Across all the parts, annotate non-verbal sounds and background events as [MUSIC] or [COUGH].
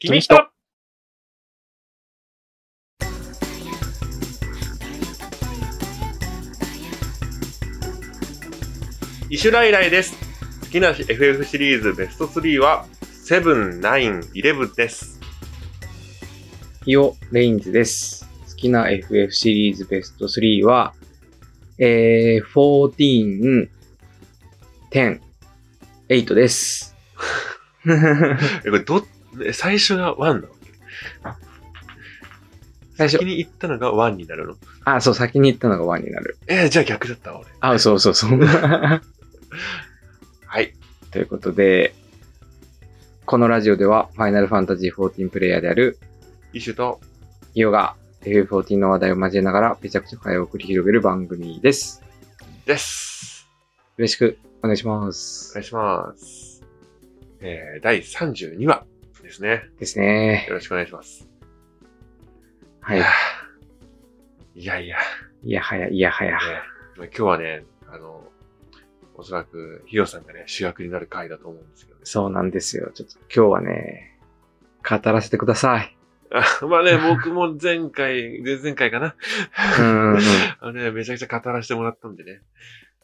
君とイシュライライです。好きな FF シリーズベスト3は、セブン、ナイン、イレブンです。ヒオレインズです。好きな FF シリーズベスト3は、えー、14、10、8です。[LAUGHS] え、これど、え最初が1なの最初先に行ったのが1になるのあ、そう、先に言ったのが1になる。えーじゃあ逆だったわ、俺。あ、そうそうそう。[LAUGHS] はい。ということで、このラジオでは、ファイナルファンタジー14プレイヤーであるイシュと、ヒオが FF14 の話題を交えながら、めちゃくちゃ会話を繰り広げる番組です。です。よろしくお願いしまおす。願いします。えー、第32話ですね。ですね。よろしくお願いします。はい。[SIGHS] いやいや、いやはや、いやはや。ね、今日はね、あの、おそらくヒヨさんがね、主役になる回だと思うんですけどね。そうなんですよ。ちょっと今日はね、語らせてください。あ [LAUGHS] まあね、僕も前回、前々回かな。うん。[LAUGHS] あのね、めちゃくちゃ語らせてもらったんでね。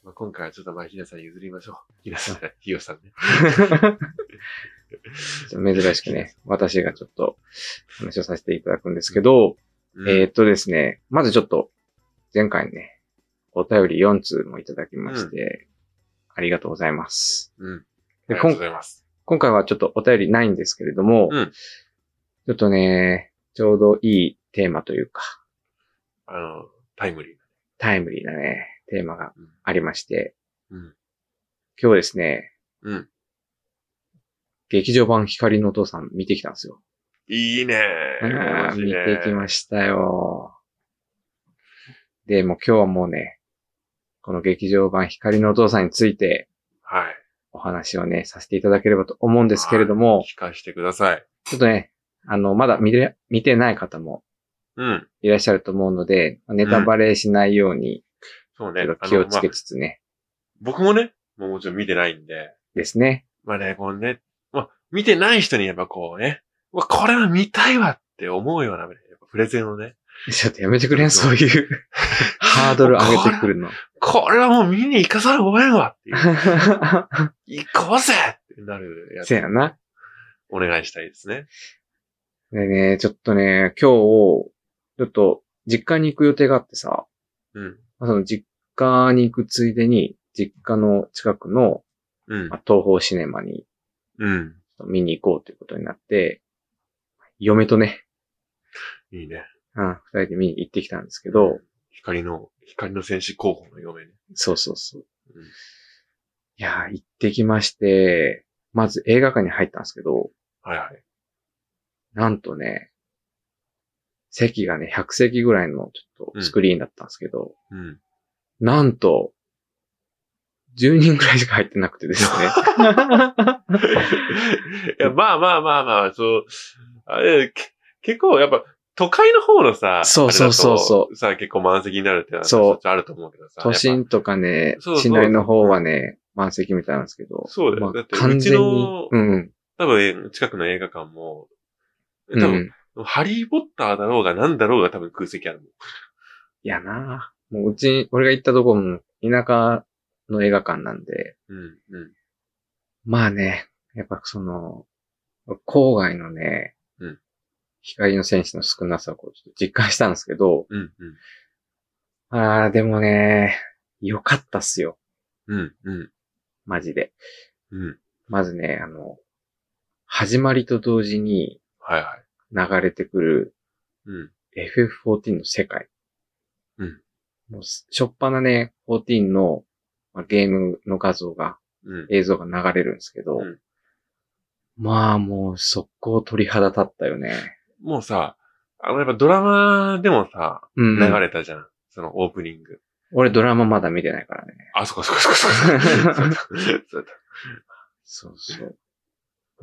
まあ、今回はちょっとまあ、ひなさんに譲りましょう。ひなさん、ひよさんね。[LAUGHS] 珍しくね、私がちょっと話をさせていただくんですけど、うんえーっとですね、まずちょっと、前回ね、お便り4通もいただきまして、ありがとうございます。うん。あでりがとうございます。今回はちょっとお便りないんですけれども、うんちょっとね、ちょうどいいテーマというか、あの、タイムリータイムリーなね、テーマがな。ありまして、うん。今日ですね、うん。劇場版光のお父さん見てきたんですよ。いいねあー見てきまししたよ。で、もう今日はもうね、この劇場版光のお父さんについてた。はい。お話をね、させていただければと思うんですけれども、聞かせてください。ちょっとね、あの、まだ見て、見てない方もうん。いらっしゃると思うので、ネタバレしないように、そうね気をつけつつね、僕もね、もうもちろん見てないんで、ですね。まあね、このね、まあ、見てない人にやっぱこうね、うわ、これは見たいわって思うようなね、やっぱプレゼンをね、ちょっとやめてくれん、そういう [LAUGHS] ハードル上げてくるの。これはもう見に行かざるを得んわっていう、[LAUGHS] 行こうぜってなるやつせやな。お願いしたいですね。でね、ちょっとね、今日、ちょっと実家に行く予定があってさ、うん。まあその実家に行くついでに、実家の近くの、うんま。あ東宝シネマにうん。見に行こうということになって、嫁とね、いいね。うん、二人で見に行ってきたんですけど、光の、光の戦士候補の嫁ね。そうそうそう。うんいやー、行ってきまして、まず映画館に入ったんですけど、はいはい。なんとね、席がね、100席ぐらいのちょっとスクリーンだったんですけど、うん。なんと、10人ぐらいしか入ってなくてですね。[LAUGHS] いや、まあまあまあまあ、そう、あれ、け結構やっぱ、都会の方のさ、そうそうそうそうさ、結構満席になるってのはそうあると思うけどさ。都心とかね、そうそう市内の方はね、満席みたいなんですけど。そうだよまあだって完全にうちの。うんうん。多分、近くの映画館も、多う分、ん。ハリーポッターだろうが何だろうが多分空席あるもん。いやなもううち、俺が行ったとこも田舎の映画館なんで、うん、うん。まあね、やっぱその、郊外のね、うん光の戦士の少なさをこうちょっと実感したんですけど、うん、あーでもね、よかったっすよ。うん。うん、うん。マジで。うん。まずね、あの、始まりと同時に。流れてくるうん。FF14 の世界。うん。もうしょっぱなね、14の、まあ、ゲームの画像が、うん。映像が流れるんですけど、うんまあもう速攻鳥肌立ったよね。もうさ、あの、やっぱドラマでもさ、うん、流れたじゃん。そのオープニング。俺ドラマまだ見てないからね。あ、そこそこそこそこ。そうだそうだそうそう。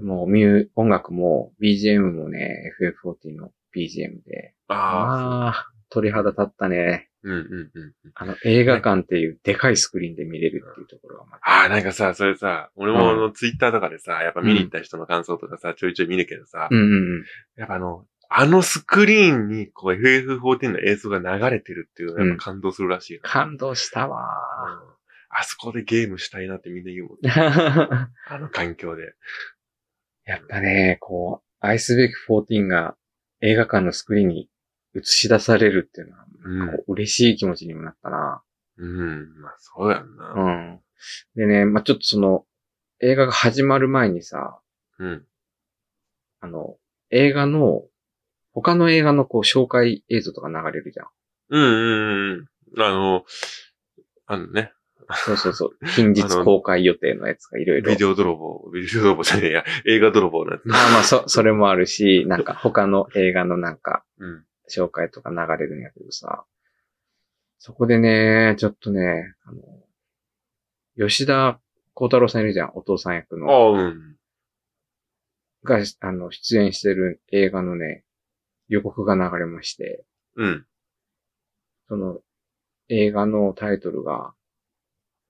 もうミュー、音楽も BGM もね、FF14 の BGM で。ああ、ああ、鳥肌立ったね。うんうんうんうん。あの、映画館っていうでかいスクリーンで見れるっていうところがまた。ああ、なんかさ、それさ、俺もあうの、ツイッターとかでさ、やっぱ見に行った人の感想とかさ、ちょいちょい見るけどさ、うんうんうん。やっぱあの、あのスクリーンに、こう FF14 の映像が流れてるっていうのはやっぱ感動するらしいよ、感動したわうんあそこでゲームしたいなってみんな言うもん。ー。[LAUGHS] あの環境で。やっぱね、こう、アイスベイク14が映画館のスクリーンに映し出されるっていうのは、なんか嬉しい気持ちにもなったな。うん、まあそうやんな。うん。でね、まあ、ちょっとその、映画が始まる前にさ、うん。あの、映画の、他の映画のこう紹介映像とか流れるじゃん。うんうんうん。あの、あのね、そうそうそう。近日公開予定のやつがいろいろ。ビデオ泥棒、ビデオ泥棒じゃねえや、映画泥棒のやつ。あまあ、そ、それもあるし、なんか他の映画のなんかうん。紹介とか流れるんやけどさ、そこでね、ちょっとね、あの、吉田幸太郎さんいるじゃん、お父さん役あの。あ、うん。が、あの、出演してる映画のね、予告が流れまして、うん。その、映画のタイトルが、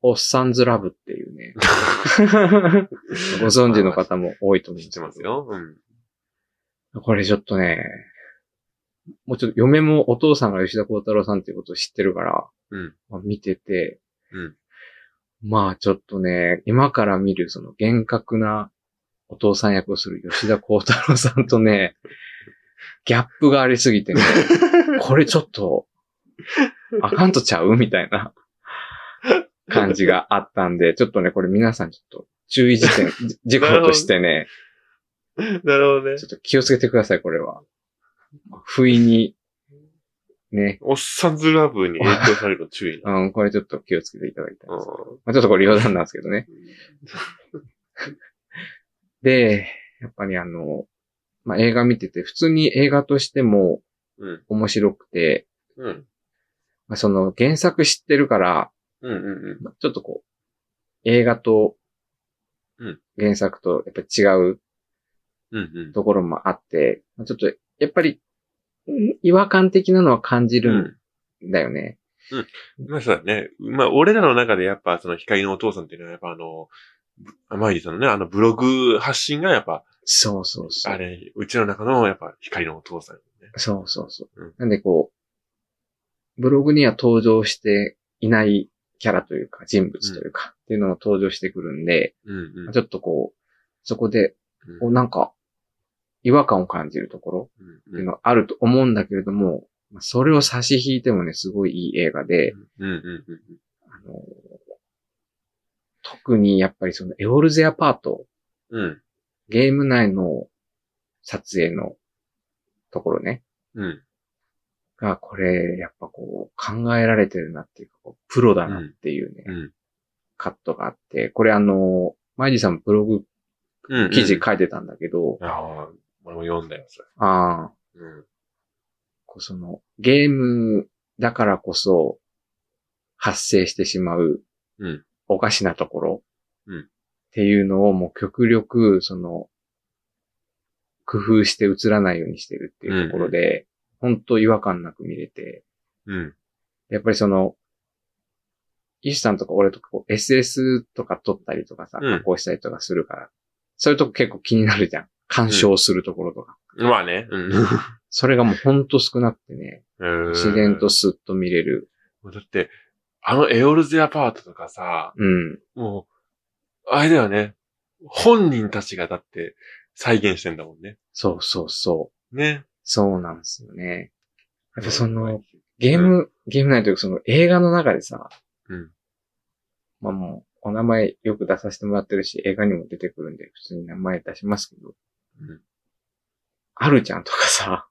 おっさんずラブっていうね、[LAUGHS] ご存知の方も多いと思うん知っですけどてますよ。うん。これちょっとね、もうちょっと嫁もお父さんが吉田幸太郎さんっていうことを知ってるから、うん。まあ見てて、うん。まあちょっとね、今から見るその厳格なお父さん役をする吉田幸太郎さんとね、[LAUGHS] ギャップがありすぎてね、これちょっと、あかんとちゃうみたいな感じがあったんで、ちょっとね、これ皆さんちょっと注意事 [LAUGHS] 事項としてね、なるほどねちょ。っと気をつけてください、これは。不意に、ね、おっさんずラブに影響されるの注意な。うん、これちょっと気をつけていただきたいです。うまあ、ちょっとこれ余談なんですけどね。で、やっぱりあの、まあ、映画見てて、普通に映画としてもん。うん。面白くて、うん。まあ、その原作知ってるから、うんうんうん。まあちょっとこう、映画とうん、原作とやっぱり違ううんうん。ところもあって、まあちょっと、やっぱり、ん違和感的なのは感じうるん。んだよね。まあそうだね。まあ俺らの中でやっぱその光のお父さんっていうのはやっぱあの、ぶマイリーさんのね、あのブログ発信がやっぱ、そうそうそう。あれ、うちの中のやっぱ光のお父さん、ね。そうそうそう。うんなんでこう、ブログには登場していないキャラというか、人物というか、っていうのも登場してくるんで、うんうん。ちょっとこう、そこで、うんこうなんか、違和感を感じるところうんっていうのはあると思うんだけれども、まあそれを差し引いてもね、すごいいい映画で、特にやっぱりそのエオルゼアパート、うん。うん。ゲーム内の撮影のところね、うん。が、これ、やっぱこう、考えられてるなっていうか、こうプロだなっていうね、うん。カットがあって、これあの、マイジーさんブログうん。記事書いてたんだけど、ああ、俺も読んだよ、それ。ああ、うん。こうその、ゲームだからこそ、発生してしまう、うん。おかしなところ、うんっていうのをもう極力、その、工夫して映らないようにしてるっていうところで、本当違和感なく見れて、うん。やっぱりその、イシさんとか俺とかこう SS とか撮ったりとかさ、うん加工したりとかするから、そういうとこ結構気になるじゃん。鑑賞するところとか。まあね。うん。それがもうほんと少なくてね、[LAUGHS] 自然とスッと見れる。だって、あのエオルゼアパートとかさ、うん。もう、あれだよね。本人たちがだって再現してんだもんね。そうそうそう。ね。そうなんですよね。やっぱその、ゲーム、ゲーム内というかその映画の中でさ、うん。まあもう、お名前よく出させてもらってるし、映画にも出てくるんで、普通に名前出しますけど、うん。あるちゃんとかさ。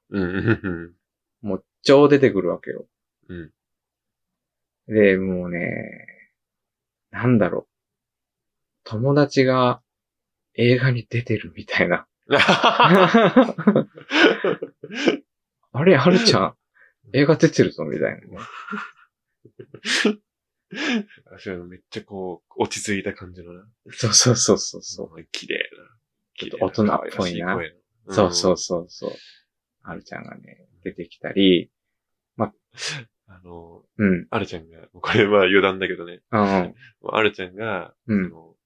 もう超出てくるわけよ。うん。で、もうね、なんだろう。友達が映画に出てるみたいな。[LAUGHS] あれ、あるちゃん、映画出てるぞ、みたいな [LAUGHS] ね。めっちゃこう、落ち着いた感じのな。そうそうそうそう綺麗な。ちょっと大人っぽいな可愛らし声のそうそうそうそう。あるちゃんがね、出てきたり、あ [LAUGHS] あの、うん。あるちゃんが、これは余談だけどね、うん。[LAUGHS] あるちゃんが、うんその、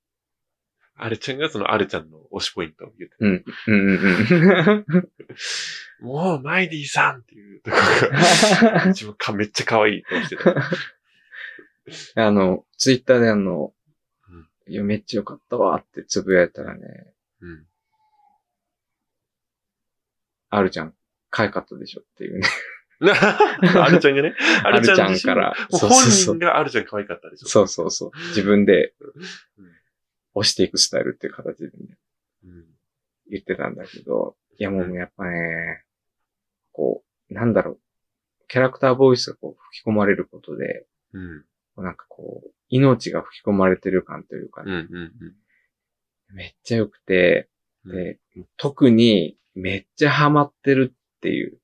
あるちゃんがそのあるちゃんの推しポイントを言ってうん。うん。うん。[LAUGHS] もう、マイディさんっていうところが、自分かめっちゃ可愛いって思ってた。あの、ツイッターであのうん、いや、めっちゃよかったわってつぶやいたらね、うん。あるちゃん、可愛かったでしょっていうね。[LAUGHS] あるちゃんがね、[LAUGHS] あるちゃんから本人があるちゃん可愛かったでしょ。そうそうそう。自分でうん押していくスタイルっていう形でね、うん。言ってたんだけど、いやもうやっぱね、こう、なんだろう、キャラクターボイスがこう吹き込まれることで、うん。なんかこう、命が吹き込まれてる感というかうん。ね、うん。めっちゃ良くて、うん。で、特にめっちゃハマってるっていう、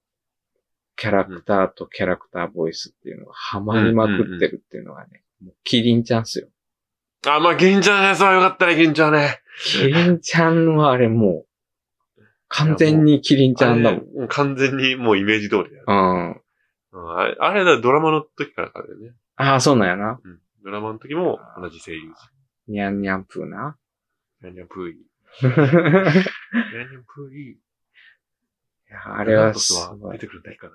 キャラクターとキャラクターボイスっていうのがハマりまくってるっていうのがね、もうキリンちゃんっすよ。あ、まあ、銀ちゃんのやつはよかったね、銀ちゃんね。キリンちゃんはあれもう、完全にキリンちゃんだもん。もう完全にもうイメージ通りだよ。うん。うんあれ、あれだ、ドラマの時からからだよね。ああ、そうなんやな。うん。ドラマの時も同じ声優にゃんにゃんぷーな。陣。ニャンニャンプーイ。いニャンニャンプーイ。やあれはすごいは出。てくるんだいかな。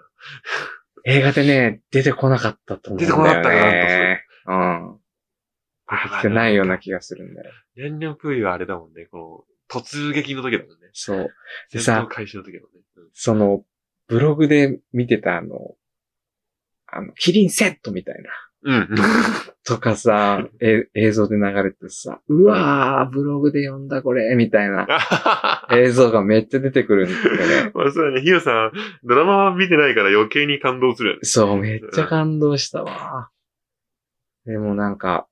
映画でね、出てこなかったと思うんだよね。出てこなかったね。うん。出てきてないような気がするんだよ。ニャンニャンプーイはあれだもんね、この、突撃の時だもんね。そう。で戦さ闘開始の時だもんね。うんその、ブログで見てたあの、あの、キリンセットみたいな。うん。[LAUGHS] とかさ、え映像で流れてさ、うわー、ブログで読んだこれ、みたいな [LAUGHS] 映像がめっちゃ出てくるんだよね。[LAUGHS] まあそうだね、ヒヨさん、ドラマは見てないから余計に感動するよね。そう、めっちゃ感動したわ。でもなんか、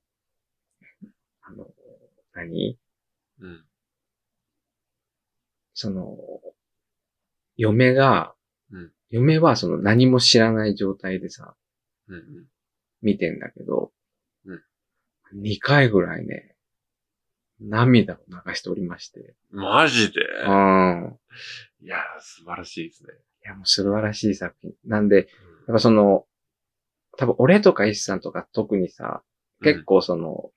あの、何？うん。その、嫁が、うん嫁はその何も知らない状態でさ、うんうん。見てんだけど、うん2回ぐらいね、涙を流しておりまして。マジで？うん。いやー、素晴らしいですね。いや、もう素晴らしい作品。なんで、やっぱその、多分俺とかイシさんとか特にさ、結構その、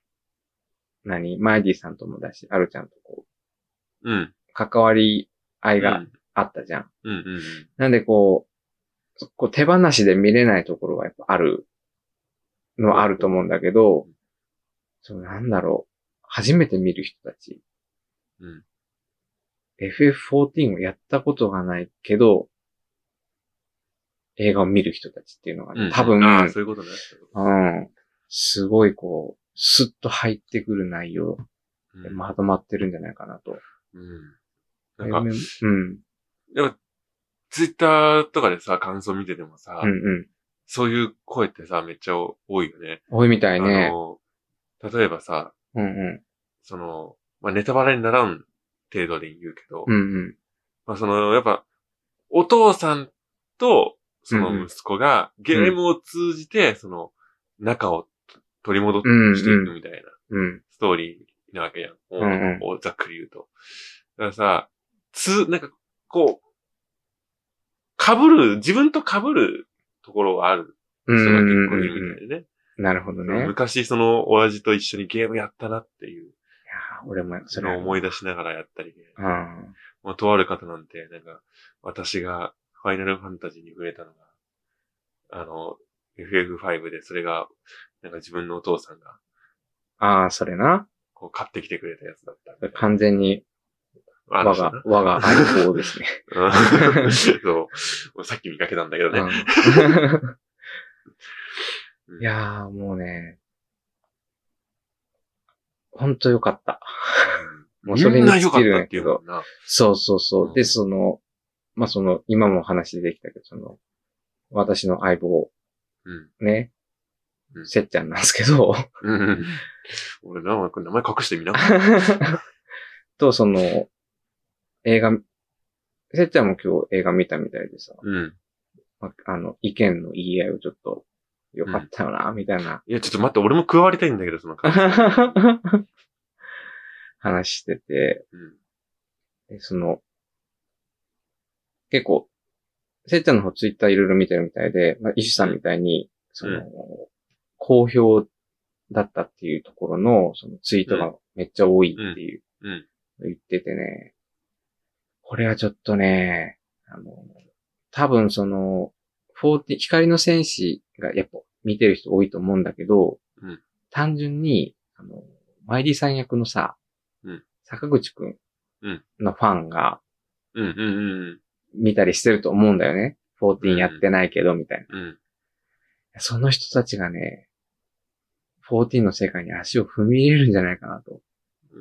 何？マイディさんともだし、アルちゃんとこうん。うん。う、関わり合いがうんあったじゃん。うんうんなんでこう、こう手放しで見れないところはやっぱあるのはあると思うんだけど、そうなんだろう。初めて見る人たち。うん。FF14 をやったことがないけど、映画を見る人たちっていうのがうん。ね、多分、ああ、そういうことね。うん。すごいこう、スッと入ってくる内容でうんまとまってるんじゃないかなと。うん。なんか、うん。やっぱ、ツイッターとかでさ、感想見ててもさ、うんうん。そういう声ってさ、めっちゃ多いよね。多いみたいねあ。の、例えばさ、うんうん。その、まあ、ネタバレにならん程度で言うけど、うんうん。まあ、その、やっぱ、お父さんと、その息子が、ゲームを通じて、その、仲を取り戻していくみたいなうん。ストーリーなわけやん。んうんおざっくり言うと。だからさ、つ、なんか、こう、被る、自分と被るところがあるうん人が結構いるみたいでね。なるほどね。いや昔その親父と一緒にゲームやったなっていうー俺もそれを思い出しながらやったりね。うん。まあ、とある方なんて、なんか、私がファイナルファンタジーに触れたのが、あの、FF5 でそれが、なんか自分のお父さんが、ああ、それな。こう買ってきてくれたやつだった。完全にあ我が、我が愛好ですね。うんそう。さっき見かけたんだけどね。いやーもうね、ほんとよかった。もうそれに尽きるんたっていやけど。そうそうそうう。んで、その、まあ、その、今も話できたけど、その、私の相棒、うん。ねう、んせっちゃんなんですけど、うんうん。俺、名前隠してみな。[LAUGHS] と、その、映画、せっちゃんも今日映画見たみたいでさ、うん。まああの、意見の言い合いをちょっと、よかったよな、みたいな。いや、ちょっと待って、俺も加わりたいんだけど、その感想。[LAUGHS] 話してて、うん。でその、結構、せっちゃんの方ツイッターいろいろ見てるみたいで、まあ、イシュさんみたいに、その、好評だったっていうところの、そのツイートがめっちゃ多いっていう、うん。うん。言っててね、これはちょっとね、あの、多分その、14光の戦士がやっぱ見てる人多いと思うんだけど、うん単純に、あの、マイリーさん役のさ、うん坂口くんうんのファンがうんうんうん見たりしてると思うんだよね。14やってないけど、みたいな。うん。うん。その人たちがね、14の世界に足を踏み入れるんじゃないかなと。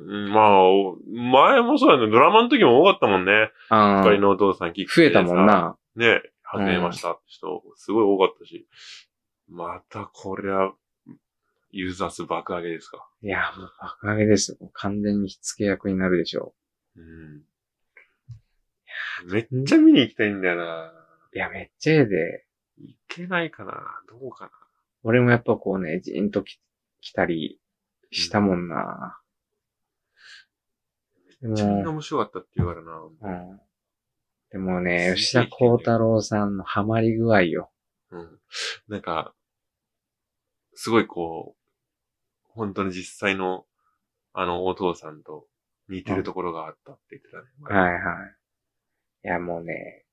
うんまあ、お前もそうだね。ドラマの時も多かったもんね。あ光のお父さん聞増えたもん。な。ね、始めましたって人、すごい多かったし。またこれは、ユーザー数爆上げですか。いや、もう爆上げですよ。完全に火付け役になるでしょうん。めっちゃ見に行きたいんだよな。う。いや、めっちゃええで。いけないかなどうかな俺もやっぱこうね、じーんとき来たりしたもんな。でめっちゃみんなも、面白かったって言うからな。うん。でもね、吉田幸太郎さんのハマり具合よ。うん。なんか、すごいこう、本当に実際の、あの、お父さんと似てるところがあったって言ってたね。はいはい。いや、もうね、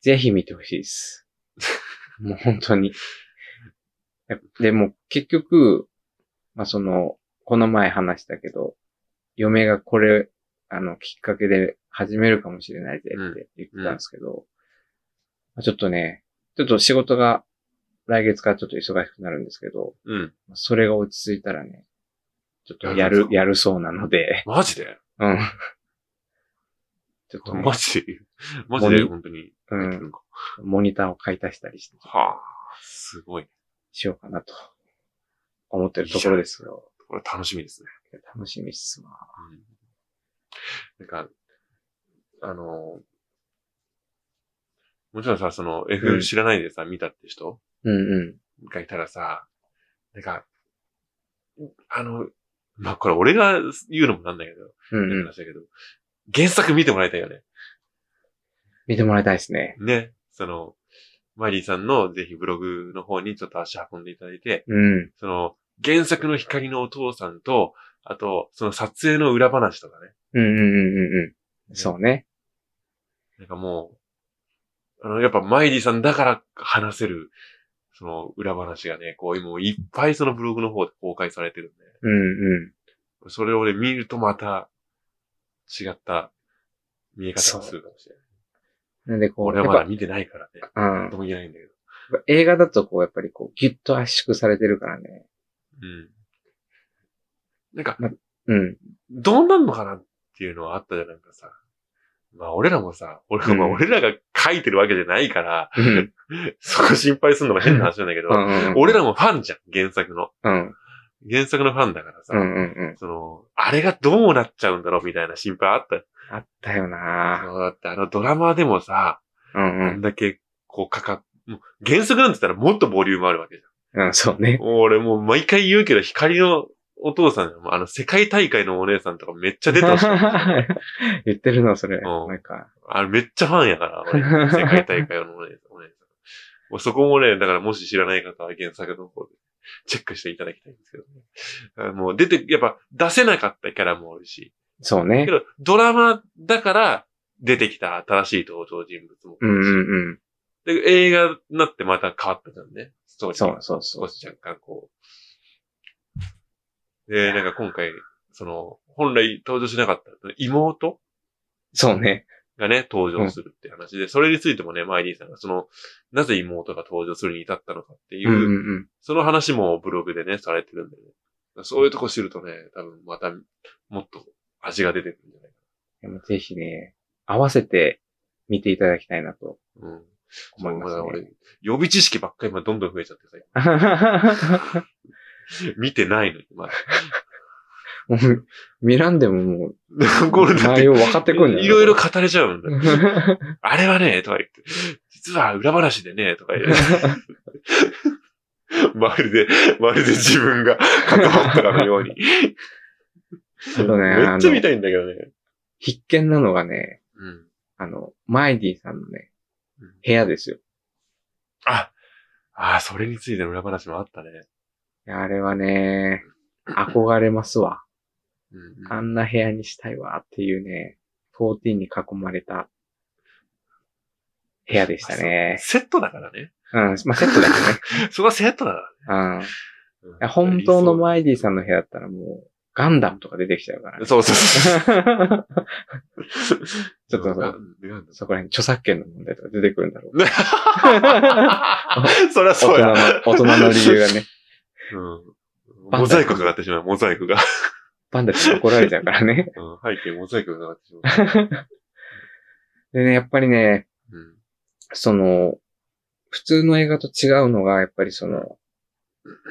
ぜひ見てほしいです。[LAUGHS] もう本当に。でも結局、まあその、この前話したけど、嫁がこれ、あの、きっかけで始めるかもしれないぜって言ってたんですけど、まあちょっとね、ちょっと仕事が来月からちょっと忙しくなるんですけど、うん。それが落ち着いたらね、ちょっとやる、やるそうなので、マジで？うん。ちょっとね、マジ？マジで？本当に？うん。モニターを買い足したりして、はあ、すごい。しようかなと思ってるところですよ。これ楽しみですね。楽しみっすわ。うん。なんか、あの、もちろんさ、そのう F ん知らないでさ、見たって人うんうん。がいたらさ、なんか、あの、まあ、これ俺が言うのもなんだけど、うんうん。話だけど、原作見てもらいたいよね。見てもらいたいですね。ね。その、マリーさんのぜひブログの方にちょっと足運んでいただいて、うん。その、原作の光のお父さんと、あと、その撮影の裏話とかね。うんうんうんうんうん。そうね。なんかもう、あの、やっぱマイリーさんだから話せる、その裏話がね、こう、今いっぱいそのブログの方で公開されてるんで、うんうん。それをね、見るとまた違った見え方をするかもしれない。なんでこう、俺はまだ見てないからね。やっとも言えないんだけど。ぱ、うん。映画だとこう、やっぱりこう、ギュッと圧縮されてるからね。うん。なんか、うん。どうなんのかなっていうのはあったじゃん、なんかさ。まあ俺らもさ、俺,、まあうん俺らが書いてるわけじゃないから、うん。[LAUGHS] そこ心配するのも変な話なんだけど、うん俺らもファンじゃん、原作の。うん。原作のファンだからさ、うんうんうん。その、あれがどうなっちゃうんだろうみたいな心配あったよ。あったよなそうだってあのドラマでもさ、うんうん。あんだけこうかかっ、もう原作なんて言ったらもっとボリュームあるわけじうん、そうねゃ。ん。俺もう毎回言うけど、光のお父さん、あの世界大会のお姉さんとかめっちゃ出てほしい。[LAUGHS] 言ってるの、それ。んなんか。あれめっちゃファンやから、俺。[LAUGHS] 世界大会のお姉さん。お姉さんもうそこもね、だからもし知らない方は原作の方でチェックしていただきたいんですけどね。あもう出て、やっぱ出せなかったキャラもあるし。そうねけ。ど、ドラマだから出てきた新しい登場人物も。うんうんうん。で、映画になってまた変わったじゃんね。ストーリーそうが。そうそう。少し若干こう。で、なんか今回、その、本来登場しなかった妹？そうね。がね、登場するって話で、それについてもね、マイリーさんがその、なぜ妹が登場するに至ったのかっていうう、んうんうん。その話もブログでね、されてるんでね。そういうとこ知るとね、多分また、もっと味が出てくるんじゃないかでもぜひね、合わせて見ていただきたいなとな。うん。思いますそう俺ね。、予備知識ばっかり今どんどん増えちゃってさ、[LAUGHS] [LAUGHS] 見てないのに、まだ。[LAUGHS] もう見らんでももう、これだって内容分かってくるんだよ。いろいろ語れちゃうんだよ。[LAUGHS] あれはね、とか言って、実は裏話でね、とか言って。まるで、まるで自分が関わったかのように。あとね、めっちゃ見い。たいんだけどね。必見なのがね、うん。あの、マイディさんのねうん、部屋ですよ。あ、ああ、それについての裏話もあったね。いやあれはね、憧れますわ。うんうんあんな部屋にしたいわっていうね、14に囲まれた部屋でしたね。セットだからね。うん、まあセットだけ [LAUGHS] そこはセットだからどね。うん。本当のマイディさんの部屋だったらもう、ガンダムとか出てきちゃうからね。そうそうそう。[LAUGHS] ちょっとそこら辺著作権の問題とか出てくるんだろう。[LAUGHS] そりゃそうや。大人の、大人の理由がね。うん。モザイクかかってしまう、モザイクが。パンダって怒られちゃうからね。うん、背景モザイクがかかってしまう。でね、やっぱりね、うん。その、普通の映画と違うのが、やっぱりその、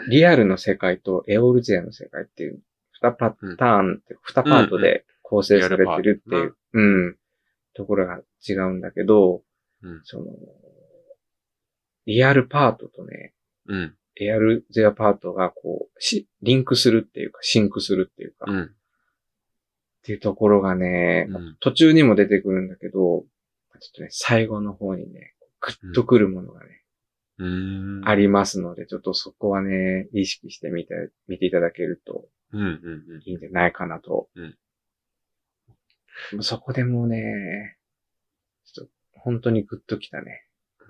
リアルの世界とエオルゼアの世界っていう、二パターンって、二パートで構成されてるっていう、うん、ところが違うんだけど、うんその、リアルパートとね、うん。エアルゼアパートがこう、し、リンクするっていうか、シンクするっていうか、っうん。ていうところがね、うん途中にも出てくるんだけど、ちょっとね、最後の方にね、グッとくるものがね、うーん。ありますので、ちょっとそこはね、意識してみて、見ていただけると。いいんじゃないかなと。うんそこでもうね、ちょっと本当にグッときたね。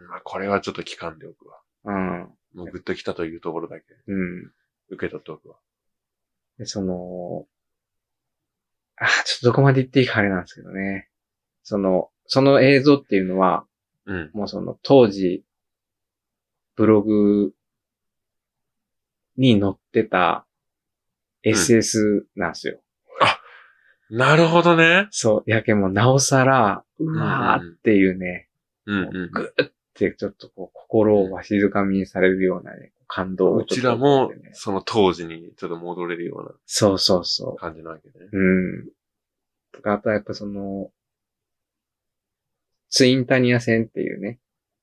まあ、これはちょっと聞かんでおくわ。うん。もうグッときたというところだけうん。受け取っておくわ。で、その、あ、ちょっとどこまで言っていいかあれなんですけどね。その、その映像っていうのは、うん。もうその当時、ブログに載ってた SS なんですよ。なるほどね。そう。やけんもうなおさら、うわーっていうね、うんうん。ぐーってちょっとこう心をわしづかみにされるようなね、感動をうちらもその当時にちょっと戻れるようそうそうそな感じなわけね。う。うん。とか、あとはやっぱその、ツインタニア線っていうね、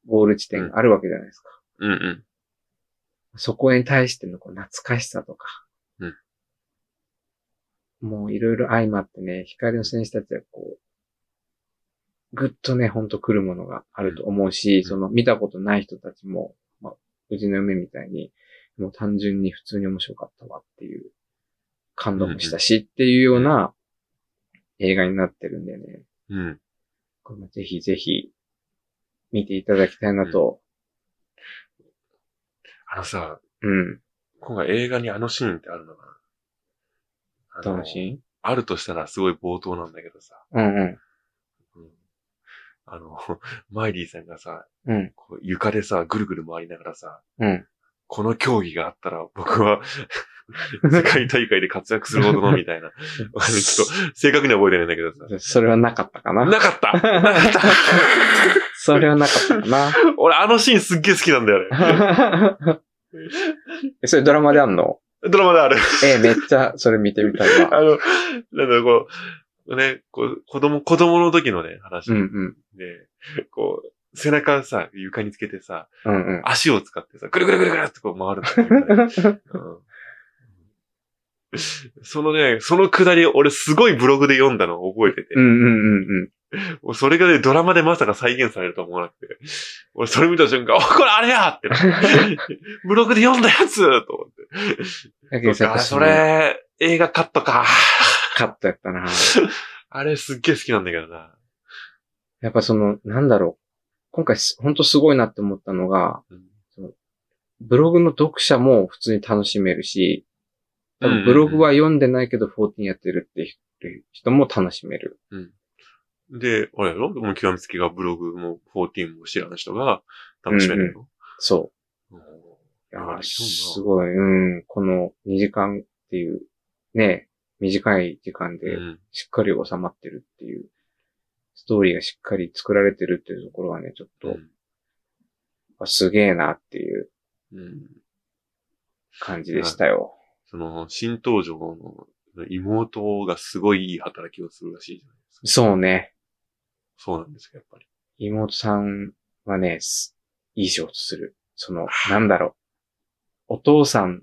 ゴール地点があるわけじゃないですか。うんうん。そこに対してのこう懐かしさとか、うんもういろいろ相まってね、光の戦士たちはこう、ぐっとね、ほんと来るものがあると思うし、ん。その見たことない人たちも、まあ、うちの嫁みたいに、もう単純に普通に面白かったわっていう、感動もしたしっていうような映画になってるんでね、うん。これもぜひぜひ見ていただきたいなと、あのさ、うん。今回映画にあのシーンってあるのかな？あのどのシあるとしたらすごい冒頭なんだけどさ。ーンうんうんあの、[LAUGHS] マイリーさんがさ、うん。うん。こう床でさ、ぐるぐる回りながらさ、うん。この競技があったら僕は [LAUGHS] 世界大会で活躍するほどのみたいな。[LAUGHS] ちょっと正確には覚えてないんだけどさ。それはなかったかななかったなかったそれはなかったかな俺あのシーンすっげえ好きなんだよね。えそれドラマであんの？ドラマである。え、めっちゃそれ見てみたいわ。あの、なんだろう、こう、ね、こう、子供、子供の時のね、話うんうん。で、こう、背中さ、床につけてさ、うんうん。足を使ってさ、ぐるぐるぐるぐるってこう回るね [LAUGHS] うんそのね、そのくだり、俺すごいブログで読んだのを覚えてて、うんうんうんうん。もうそれがね、ドラマでまさか再現されるとは思わなくて、俺それ見た瞬間、お、これあれやってなって [LAUGHS] ブログで読んだやつと思って。そそ、れ、映画カットか。カットやったな。[LAUGHS] あれすっげえ好きなんだけどな。やっぱその、なんだろう。今回す、ほんとすごいなって思ったのが、うんブログの読者も普通に楽しめるし、多うんうんうん分ブログは読んでないけど14やってるって人も楽しめる。で、あれやろ？もう極めつきがブログも14も知らない人が楽しめるの、そう。うんいやーなるほどすごい、うん。この2時間っていう、ね、短い時間でうんしっかり収まってるっていう、ストーリーがしっかり作られてるっていうところがね、ちょっと、あすげえなっていううん感じでしたよ。その、新登場の妹がすごいいい働きをするらしいじゃないですか。そうね。そうなんですか、やっぱり。妹さんはね、すいい仕事する。その、なんだろう。お父さん、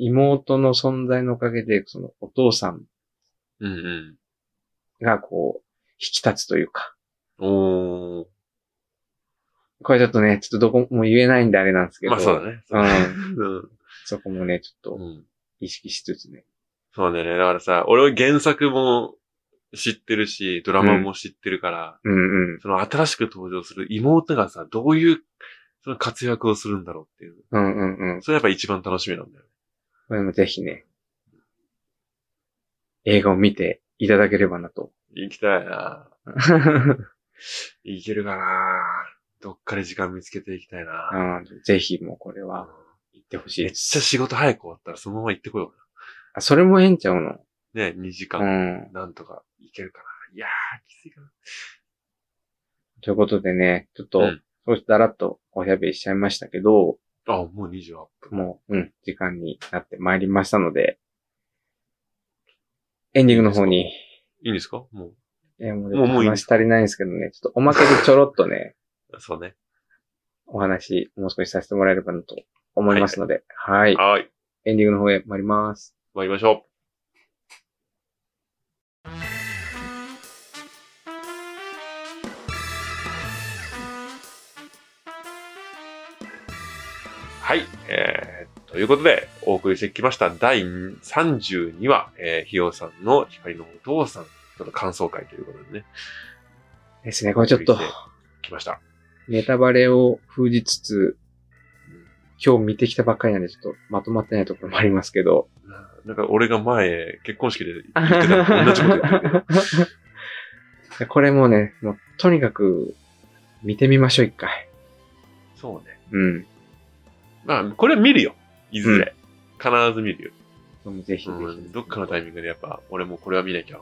妹の存在のおかげで、そのお父さんうんうん。がこう、引き立つというか、おー。これちょっとね、ちょっとどこも言えないんであれなんですけど。まあそうだね。うん。うん。そこもね、ちょっとうん。意識しつつね。そうだよね。だからさ、俺は原作も知ってるし、ドラマも知ってるから、うんうん。その新しく登場する妹がさ、どういう、その活躍をするんだろうっていう。うんうんうん。それやっぱ一番楽しみなんだよね。これもぜひね、映画を見ていただければなと。行きたいな [LAUGHS] 行けるかなどっかで時間見つけていきたいな、うんぜひもうこれうんは行ってほしいめっです。ちゃ仕事早く終わったらそのまま行ってこよあ、それもええんちゃうの？うかな。ね、2時う間、ん。なんとか行けるかな。いやー、きついかな。ということでね、ちょっと、うんそうしたらっとおしゃべりしちゃいましたけど、あ、もう28分。もう、うん、時間になってまいりましたので、エンディングの方に、いいんですか？もえーもうもう話足りないんですけどね、ちょっとおまけでちょろっとね、う。[LAUGHS] そうね。お話、もう少しさせてもらえればなと思いますので、はい。はい。エンディングの方へ参ります。参りましょう。はい。えー、ということで、お送りしてきました第32話、えー、ひよさんの光のお父さんとの感想会ということでね、ですね、これちょっとお送りしてきました。ネタバレを封じつつ、今日見てきたばっかりなんでちょっとまとまってないところもありますけど、なんか俺が前、結婚式で言ってた同じこと言って。[LAUGHS] これもね、もうとにかく見てみましょう、一回。そうね。うん。まあ、これ見るよ。いずれ。必ず見るよ。でもぜひぜひ。うん、どっかのタイミングでやっぱ、俺もこれは見なきゃ、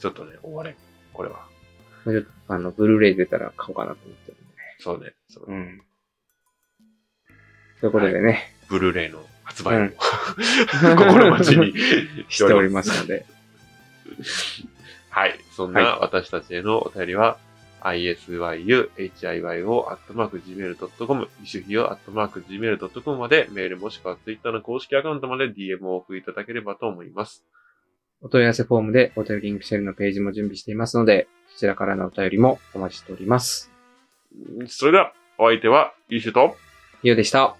ちょっとね、終われん。これは。ちょっとあの、ブルーレイ出たら買おうかなと思ってるんで。そうね。そううん。ということでね、ブルーレイの発売を、うん [LAUGHS] 心待ちにしておりますので。はい。そんはな私たちへのお便りは、isyuhiyo.gmail.com、イシュヒヨ .gmail.com までメールもしくは Twitter の公式アカウントまで DM をお送りいただければと思います。お問い合わせフォームでお便りリンクシェルのページも準備していますので、そちらからのお便りもお待ちしております。それでは、お相手は、イシュと、以上でした。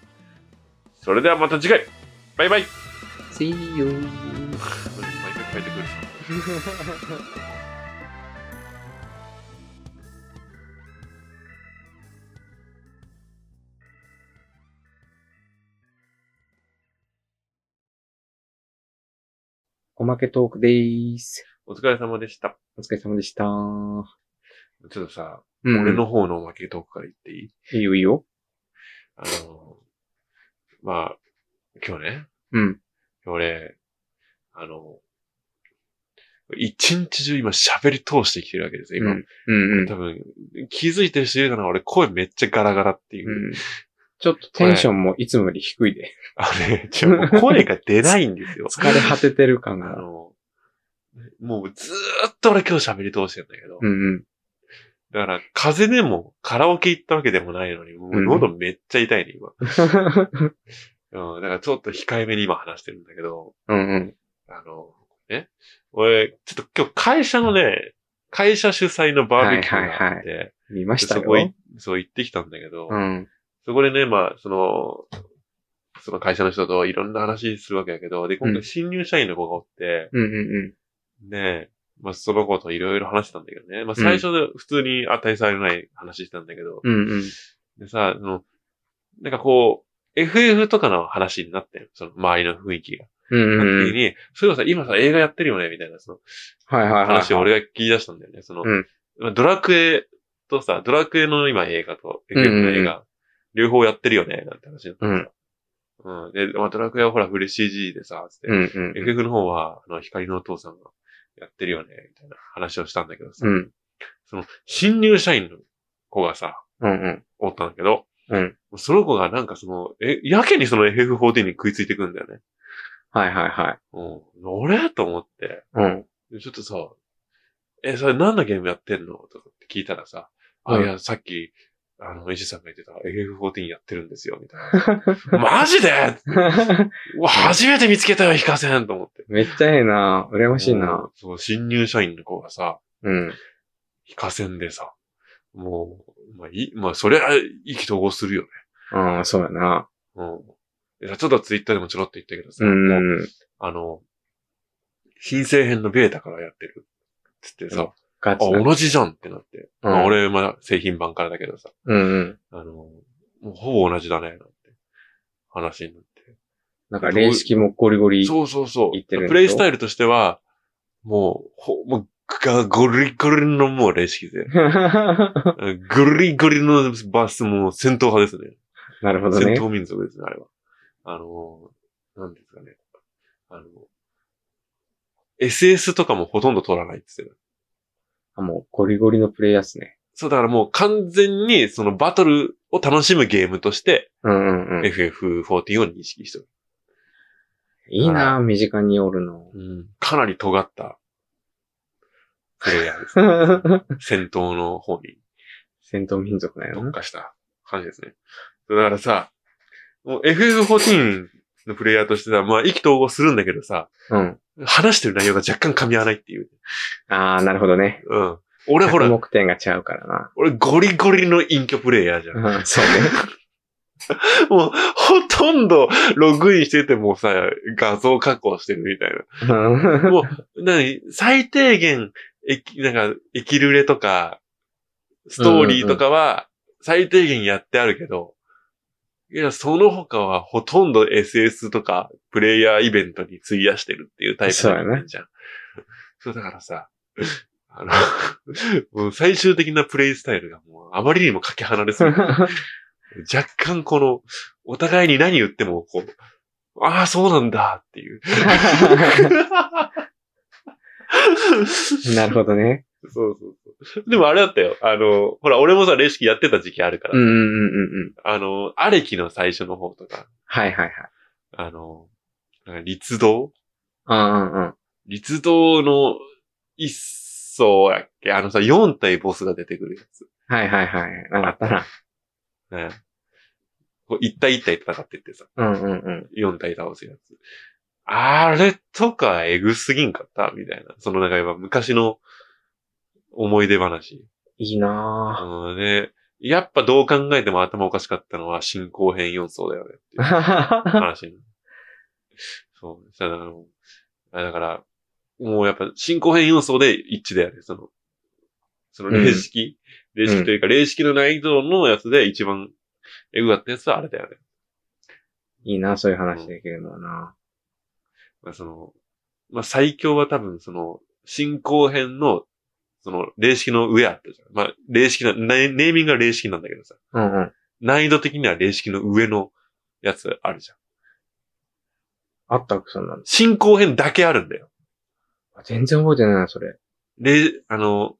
それではまた次回バイバイ See you! [LAUGHS] 毎回変えてくる。[LAUGHS] おまけトークでーす。お疲れ様でした。お疲れ様でした。ちょっとさ、うん。俺の方のおまけトークから言っていい？いいよいいよ。あの、まあ、今日ね、うん。俺、あの、一日中今喋り通してきてるわけですよ、今。うん。うん。うん多分、気づいてる人いるかな？俺声めっちゃガラガラっていう。うん。ちょっとテンションもいつもより低いで。あれ、ちょ、声が出ないんですよ。[LAUGHS] 疲れ果ててる感が。あの、もうずーっと俺今日喋り通してるんだけど。うんうん。だから、風邪でもカラオケ行ったわけでもないのに、もう喉めっちゃ痛いね、今。うん、だからちょっと控えめに今話してるんだけど、うんうん。あの、ね、俺、ちょっと今日会社のね、会社主催のバーベキューがあって、はい見ましたそこいよ。そう行ってきたんだけど、うん。そこでね、まあ、その、その会社の人といろんな話するわけだけど、で、今うん回新入社員の子がおって、うんうんで、まあ、その子といろいろ話してたんだけどね、まあ、最初で普通に値されない話してたんだけど、うん。うんうん。でさ、その、なんかこう、FF とかの話になってんその周りの雰囲気が。うんうんうん。なった時に、そういえばさ、今さ、映画やってるよね、みたいな、その、はいはいはい。話を俺が聞き出したんだよね。その、うんまあドラクエとさ、ドラクエの今映画と FF の映画、両方やってるよね、なんて話になってさ。うん。で、まあ、ドラクエはほら、フル CG でさ、つって、うんうん。FF の方は、あの、光のお父さんがやってるよね、みたいな話をしたんだけどさ、うん。その、新入社員の子がさ、うんうん。おったんだけど、うん。その子がなんかその、え、やけにその FF14 に食いついてくんだよね。はいはいはい。うん。俺？と思って、うん。でちょっとさ、え、それ何のゲームやってんの？とかって聞いたらさ、あ、うんいや、さっき、あの、石さんが言ってた FF14 やってるんですよ、みたいな。[LAUGHS] マジで？う [LAUGHS] わ、初めて見つけたよ、ヒカセンと思って。めっちゃええな。羨ましいな。うんそう、新入社員の子がさ、うん。ヒカセンでさ、もう、まあいい、まあそれは意気投合するよね。うん、そうやな。うん。いやちょっとツイッターでもちょろっと言ったけどさ、うんあの、新生編のベータからやってる。つってさ、あ、ガチな。同じじゃんってなって。うんまあ俺、まあ製品版からだけどさ、うんうん。あの、もうほぼ同じだね、なんて話になって。なんか、霊式もゴリゴリ。そうそうそう。言ってるんでしょ？プレイスタイルとしては、もう、ほ、もう、が、ゴリゴリのもう霊式で。[LAUGHS] ゴリゴリのバスも戦闘派ですね。なるほどね。戦闘民族ですね、あれは。あの、なんですかね。あの、SS とかもほとんど取らないって言ってた。あもう、ゴリゴリのプレイヤーっすね。そう、だからもう完全にそのバトルを楽しむゲームとしてうんうんうん。FF14 を認識してる。いいな身近におるの。うん。かなり尖ったプレイヤーです、ね。[LAUGHS] 戦闘の方に戦闘民族だよな。特化した感じですね。だからさ、もう FF14 のプレイヤーとしては、まあ意気投合するんだけどさ、うん。話してる内容が若干噛み合わないっていう。ああ、なるほどね。うん。俺ほら着、目点が違うからな。俺ゴリゴリの隠居プレイヤーじゃん。うん、そうね。[LAUGHS] もう、ほとんどログインしててもさ、画像加工してるみたいな。うんもう、なに、最低限、えき、なんか、エキルレとか、ストーリーとかは、最低限やってあるけど、いや、その他はほとんど SS とか、プレイヤーイベントに費やしてるっていうタイプの人間じゃん。そうだからさ、あの、[LAUGHS] もう最終的なプレイスタイルがもうあまりにもかけ離れすぎて、[LAUGHS] 若干この、お互いに何言っても、こう、ああ、そうなんだっていう。[LAUGHS] なるほどね。そうそう。[LAUGHS] でもあれだったよ。あの、ほら、俺もさ、レシキやってた時期あるから、うんうんうんうんうん。あの、アレキの最初の方とか、はいはいはい。あの、なんか立道うんうんうん。立道の一層やっけ？あのさ、4体ボスが出てくるやつ。はいはいはい。なんかあったな。ね。[LAUGHS] こう一体一体戦ってってさ、うんうんうん。4体倒すやつ。あれとかエグすぎんかった？みたいな。そのなんかやっぱ昔の思い出話。いいなうんね。やっぱどう考えても頭おかしかったのは進行編4層だよねっていうぁ。[LAUGHS] 話に。そう。だから、あだから、もうやっぱ進行編4層で一致だよね。その、その霊式、霊式というか、霊式の難易度のやつで一番エグかったやつはあれだよね。いいなそういう話できるのはなまあその、まあ最強は多分その、進行編の、その、霊式の上あったじゃん。まあ、霊式な、ネネーミングが霊式なんだけどさ。うんうん。難易度的には霊式の上のやつあるじゃん。あったそんなの。進行編だけあるんだよ。全然覚えてないな、それ。霊、あの、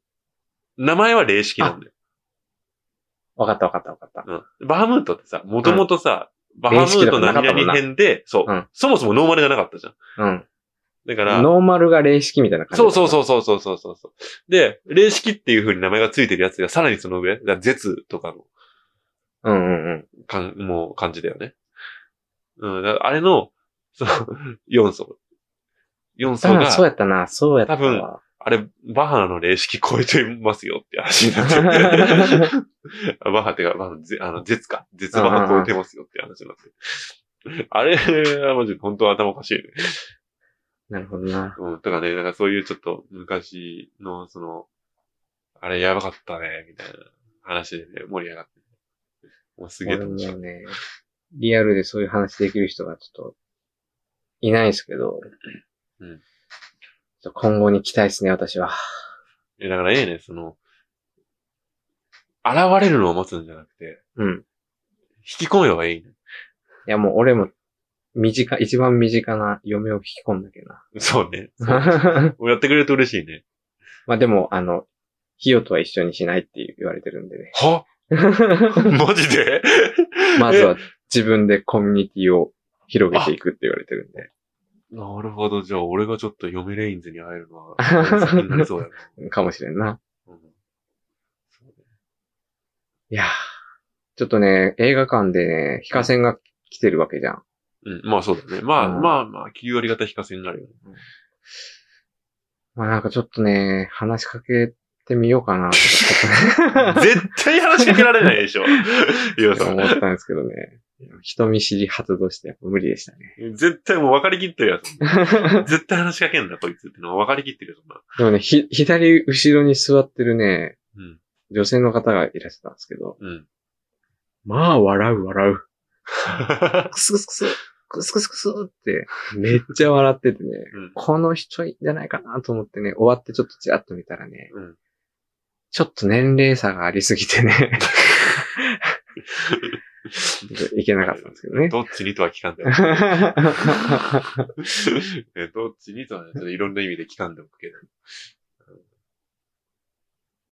名前は霊式なんだよ。わかったわかったわかった。うん。バハムートってさ、もともとさ、バハムート何々編で、そう、うんそもそもノーマルがなかったじゃん。うん。だから。ノーマルが霊式みたいな感じ。そうそうそうそうそうそう。で、霊式っていう風に名前がついてるやつがさらにその上、だ絶とかの。うんうんうん。かん、もう感じだよね。うん、あれの、その、4層。4層が。そうやったな、そうやった。多分、あれ、バハの霊式超えてますよって話になって。[LAUGHS] バハってか、バハ、あの、絶か。絶バハ超えてますよって話になって。あれはマジ本当頭おかしいね。なるほどな。うん、とかね、なんかそういうちょっと昔の、その、あれやばかったね、みたいな話でね、盛り上がって。もうすげえ俺楽しいも。ね、リアルでそういう話できる人がちょっと、いないですけど、うん今後に期待ですね、私は。え、だからええね、その、現れるのを待つんじゃなくて、うん。引き込めばいいね。いやもう俺も、短、一番身近な嫁を引き込んだけどそうね。[LAUGHS] うやってくれると嬉しいね。まあでも、あの、ヒヨとは一緒にしないって言われてるんでね。は？[LAUGHS] マジで？まずは自分でコミュニティを広げていくって言われてるんで。なるほど。じゃあ、俺がちょっと嫁レインズに会えるのは、[LAUGHS] 先になりそうやな。かもしれんな。うんそうねいやーちょっとね、映画館でね、ヒカセンが来てるわけじゃん。うん、まあそうだね。まあ、うんまあまあ、9割方非課せになるよね。まあなんかちょっとね、話しかけってみようかな [LAUGHS] 絶対話しかけられないでしょ。[LAUGHS] 岩さん。思ったんですけどね。人見知り発動してやっぱ無理でしたね。絶対もう分かりきってるやつ。[LAUGHS] 絶対話しかけんな、こいつってのは分かりきってるよ、そんな。でもね、ひ、左後ろに座ってるね、うん。女性の方がいらっしゃったんですけど、うん。まあ、笑う、笑う。クスクスクス、クスクスクスって、めっちゃ笑っててね、うんこの人じゃないかなと思ってね、終わってちょっとチラッと見たらね、うんちょっと年齢差がありすぎてね、[LAUGHS] いけなかったんですけどね。どっちにとは聞かんでも。[LAUGHS] えどっちにとはね、ちょっといろんな意味で聞かんでおくけど。